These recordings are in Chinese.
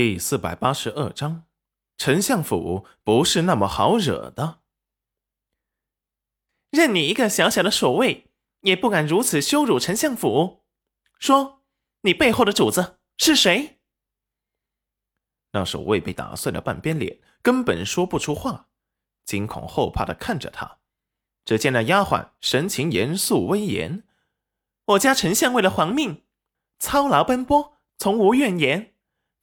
第四百八十二章，丞相府不是那么好惹的。任你一个小小的守卫，也不敢如此羞辱丞相府。说，你背后的主子是谁？那守卫被打碎了半边脸，根本说不出话，惊恐后怕的看着他。只见那丫鬟神情严肃威严：“我家丞相为了皇命，操劳奔波，从无怨言。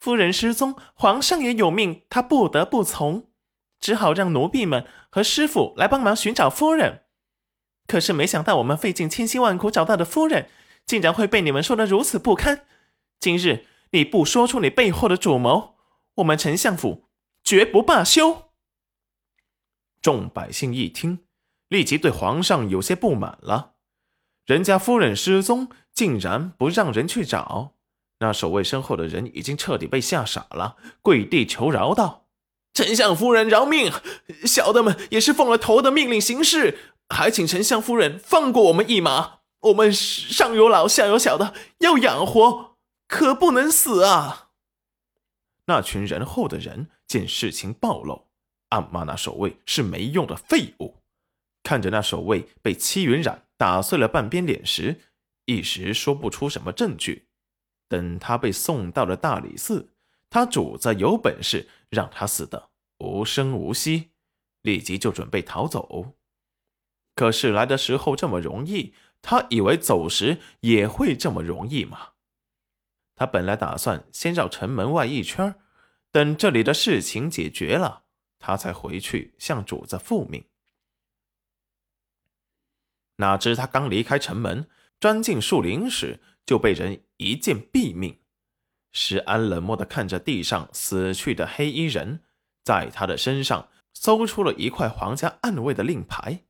夫人失踪，皇上也有命，他不得不从，只好让奴婢们和师傅来帮忙寻找夫人。可是没想到，我们费尽千辛万苦找到的夫人，竟然会被你们说的如此不堪。今日你不说出你背后的主谋，我们丞相府绝不罢休。”众百姓一听。立即对皇上有些不满了，人家夫人失踪，竟然不让人去找。那守卫身后的人已经彻底被吓傻了，跪地求饶道：“丞相夫人饶命！小的们也是奉了头的命令行事，还请丞相夫人放过我们一马。我们上有老下有小的，要养活，可不能死啊！”那群人后的人见事情暴露，暗骂那守卫是没用的废物。看着那守卫被戚云染打碎了半边脸时，一时说不出什么证据。等他被送到了大理寺，他主子有本事让他死的无声无息，立即就准备逃走。可是来的时候这么容易，他以为走时也会这么容易吗？他本来打算先绕城门外一圈，等这里的事情解决了，他才回去向主子复命。哪知他刚离开城门，钻进树林时，就被人一剑毙命。石安冷漠地看着地上死去的黑衣人，在他的身上搜出了一块皇家暗卫的令牌。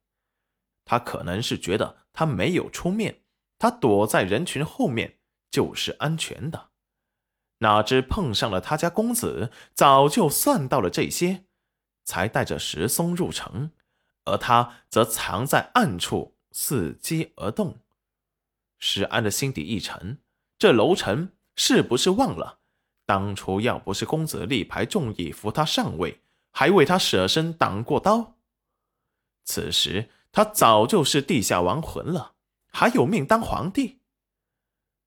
他可能是觉得他没有出面，他躲在人群后面就是安全的。哪知碰上了他家公子，早就算到了这些，才带着石松入城，而他则藏在暗处。伺机而动，石安的心底一沉。这楼臣是不是忘了当初要不是公子力排众议扶他上位，还为他舍身挡过刀？此时他早就是地下亡魂了，还有命当皇帝？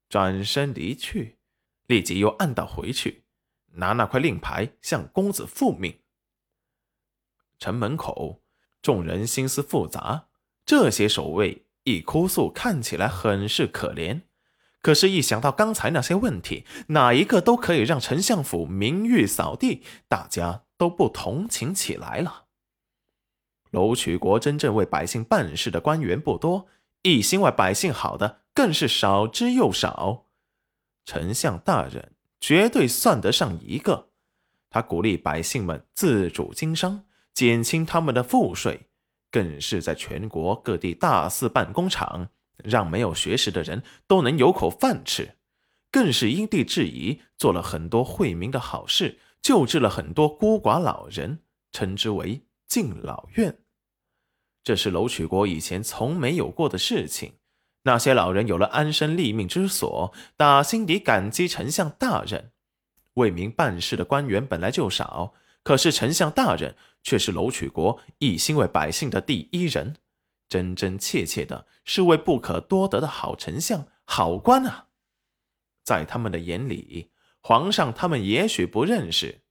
转身离去，立即又暗道回去，拿那块令牌向公子复命。城门口，众人心思复杂。这些守卫一哭诉，看起来很是可怜，可是，一想到刚才那些问题，哪一个都可以让丞相府名誉扫地，大家都不同情起来了。楼曲国真正为百姓办事的官员不多，一心为百姓好的更是少之又少。丞相大人绝对算得上一个，他鼓励百姓们自主经商，减轻他们的赋税。更是在全国各地大肆办工厂，让没有学识的人都能有口饭吃；更是因地制宜，做了很多惠民的好事，救治了很多孤寡老人，称之为敬老院。这是楼曲国以前从没有过的事情。那些老人有了安身立命之所，打心底感激丞相大人。为民办事的官员本来就少。可是丞相大人却是楼曲国一心为百姓的第一人，真真切切的是位不可多得的好丞相、好官啊！在他们的眼里，皇上他们也许不认识，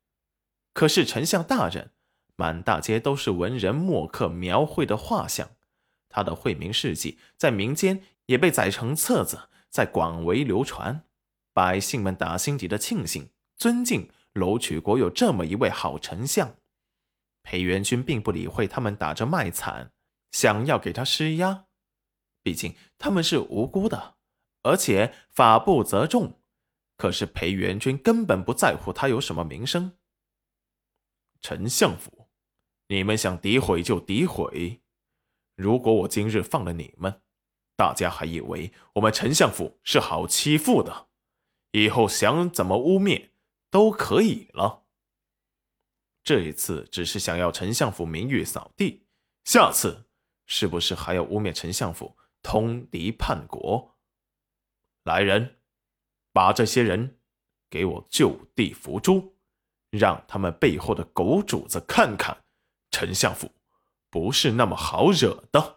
可是丞相大人，满大街都是文人墨客描绘的画像，他的惠民事迹在民间也被载成册子，在广为流传，百姓们打心底的庆幸、尊敬。楼曲国有这么一位好丞相，裴元君并不理会他们打着卖惨，想要给他施压。毕竟他们是无辜的，而且法不责众。可是裴元君根本不在乎他有什么名声。丞相府，你们想诋毁就诋毁。如果我今日放了你们，大家还以为我们丞相府是好欺负的，以后想怎么污蔑？都可以了。这一次只是想要丞相府名誉扫地，下次是不是还要污蔑丞相府通敌叛国？来人，把这些人给我就地伏诛！让他们背后的狗主子看看，丞相府不是那么好惹的。